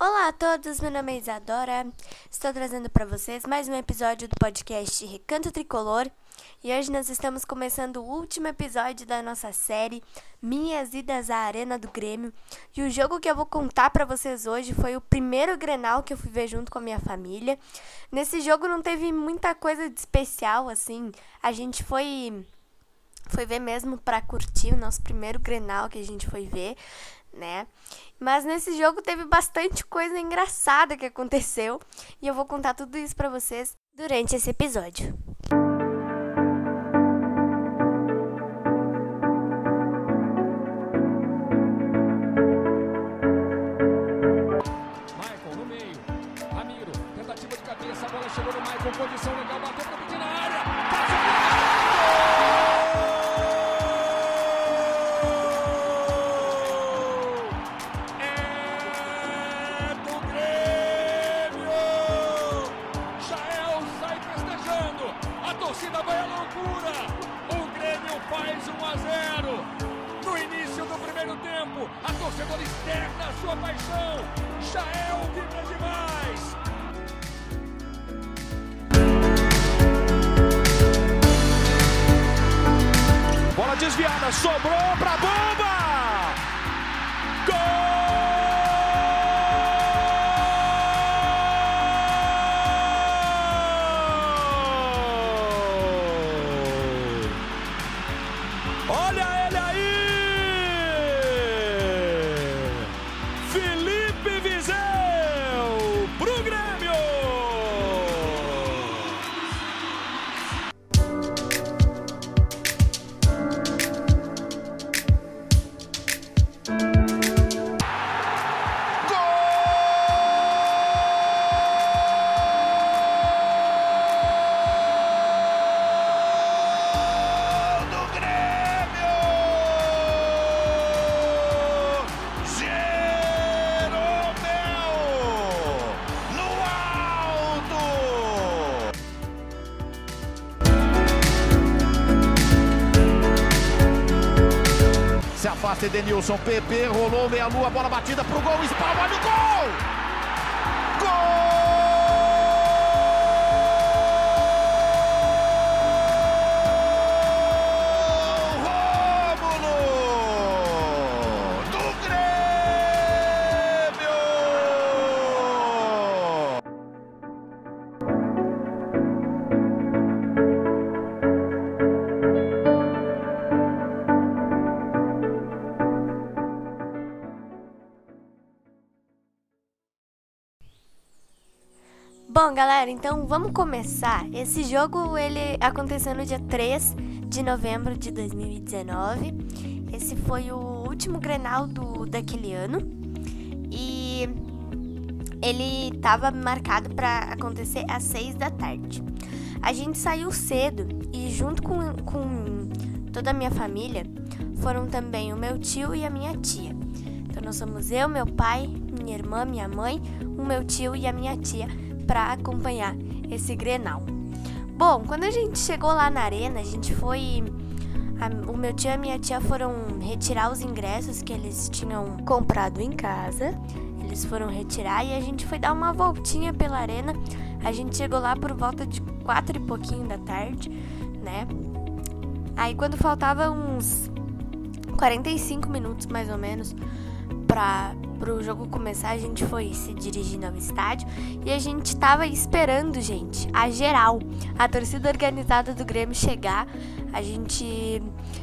Olá a todos, meu nome é Isadora. Estou trazendo para vocês mais um episódio do podcast Recanto Tricolor. E hoje nós estamos começando o último episódio da nossa série Minhas Idas à Arena do Grêmio. E o jogo que eu vou contar para vocês hoje foi o primeiro Grenal que eu fui ver junto com a minha família. Nesse jogo não teve muita coisa de especial assim. A gente foi foi ver mesmo para curtir o nosso primeiro Grenal que a gente foi ver né? Mas nesse jogo teve bastante coisa engraçada que aconteceu e eu vou contar tudo isso para vocês durante esse episódio. Michael no meio. Ramiro, tentativa de cabeça, a bola chegou no Michael, condição legal, sobrou pra Edenilson, PP, rolou meia-lua, bola batida pro gol, espalma, olha o! Gol! Bom, galera, então vamos começar. Esse jogo ele aconteceu no dia 3 de novembro de 2019. Esse foi o último Grenal do daquele ano. E ele estava marcado para acontecer às 6 da tarde. A gente saiu cedo e junto com, com toda a minha família foram também o meu tio e a minha tia. Então nós somos eu, meu pai, minha irmã, minha mãe, o meu tio e a minha tia para acompanhar esse Grenal. Bom, quando a gente chegou lá na arena, a gente foi a- o meu tio e a minha tia foram retirar os ingressos que eles tinham comprado em casa. Eles foram retirar e a gente foi dar uma voltinha pela arena. A gente chegou lá por volta de quatro e pouquinho da tarde, né? Aí quando faltava uns 45 minutos mais ou menos para o jogo começar, a gente foi se dirigindo ao estádio e a gente tava esperando, gente, a geral, a torcida organizada do Grêmio chegar. A gente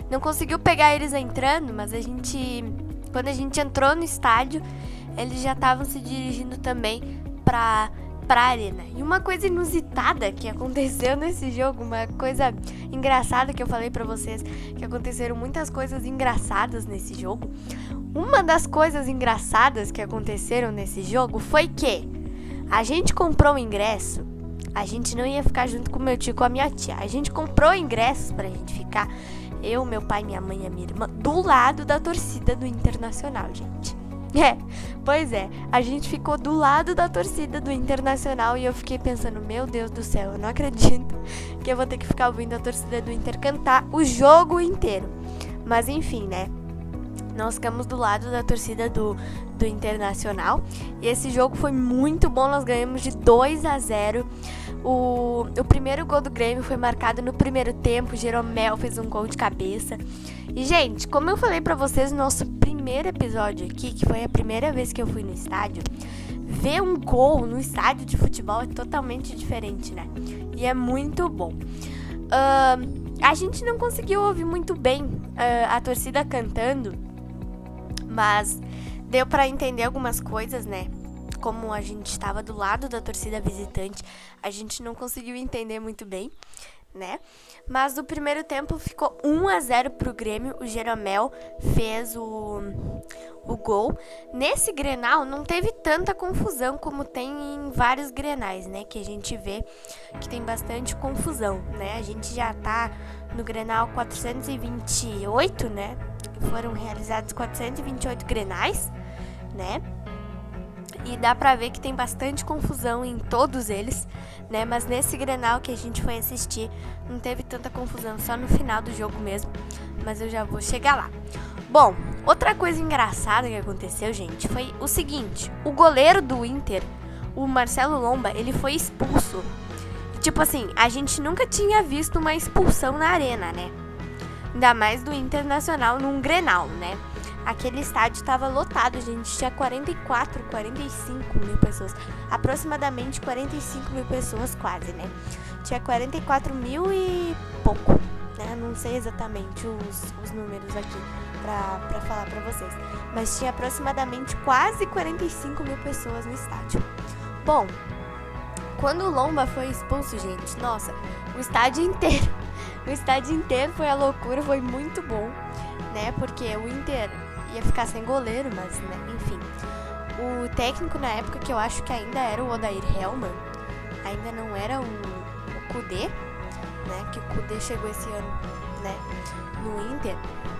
não conseguiu pegar eles entrando, mas a gente quando a gente entrou no estádio, eles já estavam se dirigindo também para pra arena. E uma coisa inusitada que aconteceu nesse jogo, uma coisa engraçada que eu falei pra vocês, que aconteceram muitas coisas engraçadas nesse jogo. Uma das coisas engraçadas que aconteceram nesse jogo foi que a gente comprou o ingresso, a gente não ia ficar junto com meu tio com a minha tia. A gente comprou ingressos pra gente ficar, eu, meu pai, minha mãe e minha irmã, do lado da torcida do Internacional, gente. É, pois é, a gente ficou do lado da torcida do Internacional e eu fiquei pensando, meu Deus do céu, eu não acredito que eu vou ter que ficar ouvindo a torcida do Inter cantar o jogo inteiro. Mas enfim, né? Nós ficamos do lado da torcida do, do Internacional. E esse jogo foi muito bom, nós ganhamos de 2 a 0. O, o primeiro gol do Grêmio foi marcado no primeiro tempo. Jeromel fez um gol de cabeça. E, gente, como eu falei para vocês no nosso primeiro episódio aqui, que foi a primeira vez que eu fui no estádio, ver um gol no estádio de futebol é totalmente diferente, né? E é muito bom. Uh, a gente não conseguiu ouvir muito bem uh, a torcida cantando, mas deu para entender algumas coisas, né? Como a gente estava do lado da torcida visitante, a gente não conseguiu entender muito bem, né? Mas no primeiro tempo ficou 1 a 0 pro Grêmio. O Jeromel fez o, o gol. Nesse Grenal não teve tanta confusão como tem em vários Grenais, né? Que a gente vê que tem bastante confusão, né? A gente já tá no Grenal 428, né? Foram realizados 428 Grenais, né? E dá pra ver que tem bastante confusão em todos eles, né? Mas nesse Grenal que a gente foi assistir, não teve tanta confusão, só no final do jogo mesmo. Mas eu já vou chegar lá. Bom, outra coisa engraçada que aconteceu, gente, foi o seguinte: o goleiro do Inter, o Marcelo Lomba, ele foi expulso. Tipo assim, a gente nunca tinha visto uma expulsão na arena, né? Ainda mais do Internacional num Grenal, né? Aquele estádio estava lotado, gente. Tinha 44, 45 mil pessoas. Aproximadamente 45 mil pessoas, quase, né? Tinha 44 mil e pouco, né? Não sei exatamente os, os números aqui pra, pra falar pra vocês. Mas tinha aproximadamente quase 45 mil pessoas no estádio. Bom, quando o Lomba foi expulso, gente, nossa, o estádio inteiro. O estádio inteiro foi a loucura, foi muito bom, né? Porque o Inter ia ficar sem goleiro, mas, né, enfim. O técnico na época, que eu acho que ainda era o Odair Helman, ainda não era o, o Kudê, né? Que o Kudê chegou esse ano, né? No Inter,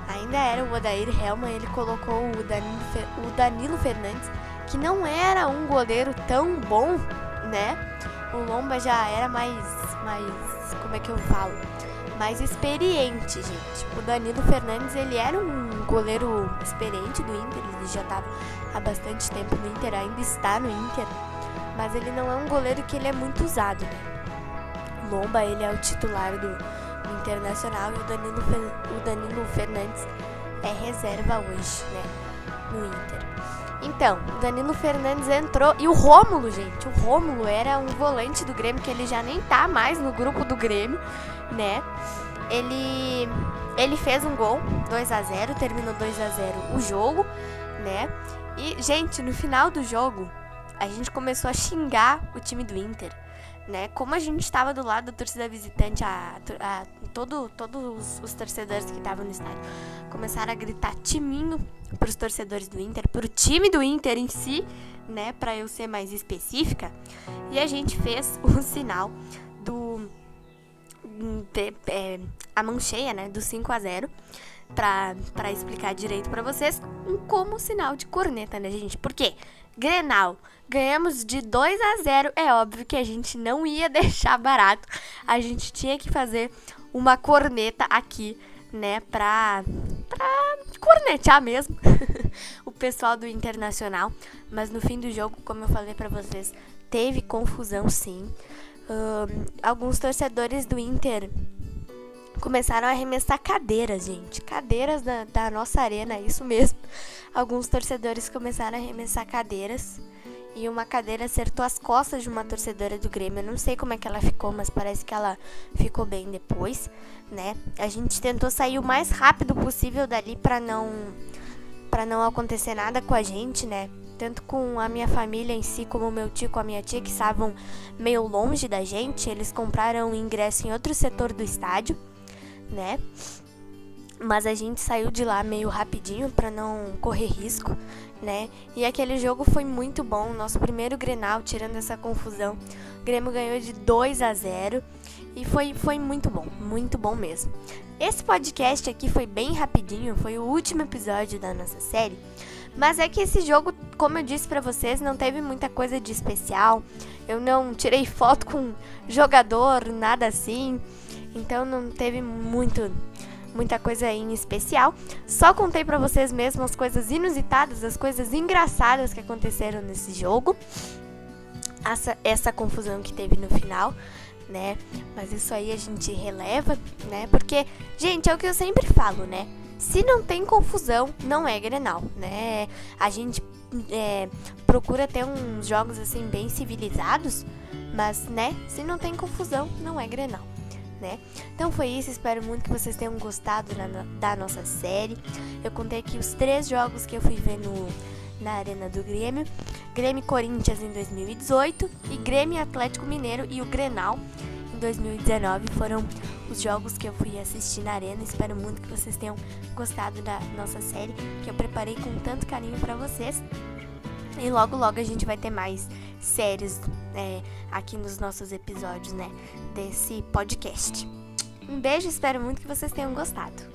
ainda era o Odair Helman, ele colocou o Danilo, o Danilo Fernandes, que não era um goleiro tão bom, né? O Lomba já era mais, mais, como é que eu falo? Mais experiente, gente. O Danilo Fernandes, ele era um goleiro experiente do Inter, ele já estava há bastante tempo no Inter, ainda está no Inter, mas ele não é um goleiro que ele é muito usado, né? Lomba, ele é o titular do, do Internacional e o Danilo, o Danilo Fernandes é reserva hoje, né, no Inter. Então, o Danilo Fernandes entrou e o Rômulo, gente, o Rômulo era um volante do Grêmio que ele já nem tá mais no grupo do Grêmio né? Ele ele fez um gol, 2 a 0, terminou 2 a 0 o jogo, né? E gente, no final do jogo, a gente começou a xingar o time do Inter, né? Como a gente estava do lado da torcida visitante, a, a todo, todos os torcedores que estavam no estádio começaram a gritar timinho para os torcedores do Inter, para o time do Inter em si, né? Para eu ser mais específica, e a gente fez o sinal do a mão cheia, né, do 5 a 0 para explicar direito para vocês, como sinal de corneta, né, gente? Por quê? Grenal, ganhamos de 2 a 0, é óbvio que a gente não ia deixar barato. A gente tinha que fazer uma corneta aqui, né, pra pra cornetear mesmo o pessoal do Internacional, mas no fim do jogo, como eu falei para vocês, teve confusão sim alguns torcedores do Inter começaram a arremessar cadeiras, gente. Cadeiras da, da nossa arena, isso mesmo. Alguns torcedores começaram a arremessar cadeiras. E uma cadeira acertou as costas de uma torcedora do Grêmio. Eu não sei como é que ela ficou, mas parece que ela ficou bem depois, né? A gente tentou sair o mais rápido possível dali para não para não acontecer nada com a gente, né? Tanto com a minha família em si, como meu tio com a minha tia, que estavam meio longe da gente. Eles compraram ingresso em outro setor do estádio, né? Mas a gente saiu de lá meio rapidinho para não correr risco, né? E aquele jogo foi muito bom, nosso primeiro Grenal, tirando essa confusão. O Grêmio ganhou de 2 a 0 e foi, foi muito bom, muito bom mesmo. Esse podcast aqui foi bem rapidinho, foi o último episódio da nossa série. Mas é que esse jogo, como eu disse para vocês, não teve muita coisa de especial. Eu não tirei foto com jogador, nada assim. Então não teve muito muita coisa em especial. Só contei para vocês mesmo as coisas inusitadas, as coisas engraçadas que aconteceram nesse jogo. Essa, essa confusão que teve no final, né? Mas isso aí a gente releva, né? Porque, gente, é o que eu sempre falo, né? Se não tem confusão, não é Grenal, né? A gente é, procura ter uns jogos assim bem civilizados, mas, né? Se não tem confusão, não é Grenal. Né? Então foi isso, espero muito que vocês tenham gostado na, da nossa série. Eu contei aqui os três jogos que eu fui ver no, na Arena do Grêmio: Grêmio Corinthians em 2018 e Grêmio Atlético Mineiro e o Grenal em 2019 foram os jogos que eu fui assistir na arena. Espero muito que vocês tenham gostado da nossa série, que eu preparei com tanto carinho para vocês. E logo, logo a gente vai ter mais séries é, aqui nos nossos episódios, né? Desse podcast. Um beijo, espero muito que vocês tenham gostado.